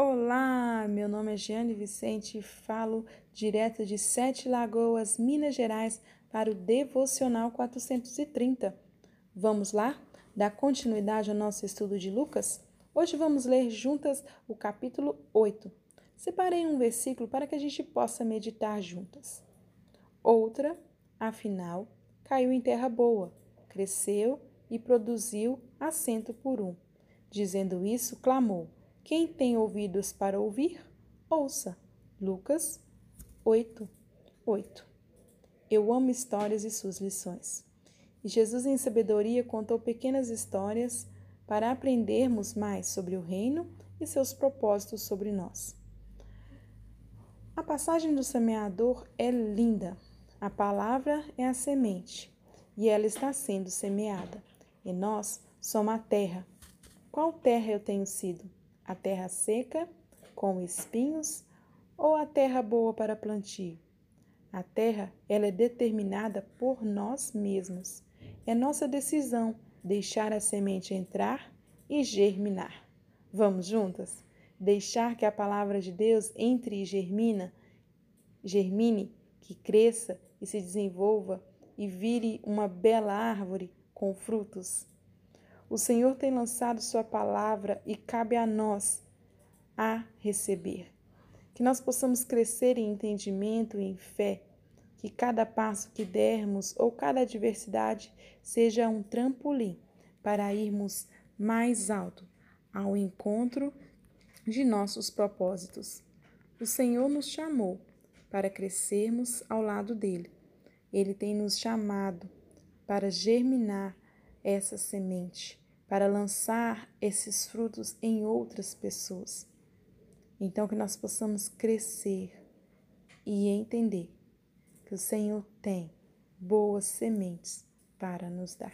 Olá, meu nome é Giane Vicente e falo direto de Sete Lagoas, Minas Gerais, para o Devocional 430. Vamos lá? Dar continuidade ao nosso estudo de Lucas? Hoje vamos ler juntas o capítulo 8. Separei um versículo para que a gente possa meditar juntas. Outra, afinal, caiu em terra boa, cresceu e produziu assento por um. Dizendo isso, clamou quem tem ouvidos para ouvir, ouça. Lucas 8, 8. Eu amo histórias e suas lições. E Jesus, em sabedoria, contou pequenas histórias para aprendermos mais sobre o reino e seus propósitos sobre nós. A passagem do semeador é linda. A palavra é a semente e ela está sendo semeada. E nós somos a terra. Qual terra eu tenho sido? A terra seca, com espinhos, ou a terra boa para plantio? A terra, ela é determinada por nós mesmos. É nossa decisão deixar a semente entrar e germinar. Vamos juntas? Deixar que a palavra de Deus entre e germina, germine, que cresça e se desenvolva e vire uma bela árvore com frutos. O Senhor tem lançado Sua palavra e cabe a nós a receber. Que nós possamos crescer em entendimento e em fé. Que cada passo que dermos ou cada adversidade seja um trampolim para irmos mais alto ao encontro de nossos propósitos. O Senhor nos chamou para crescermos ao lado dele. Ele tem nos chamado para germinar essa semente, para lançar esses frutos em outras pessoas. Então, que nós possamos crescer e entender que o Senhor tem boas sementes para nos dar.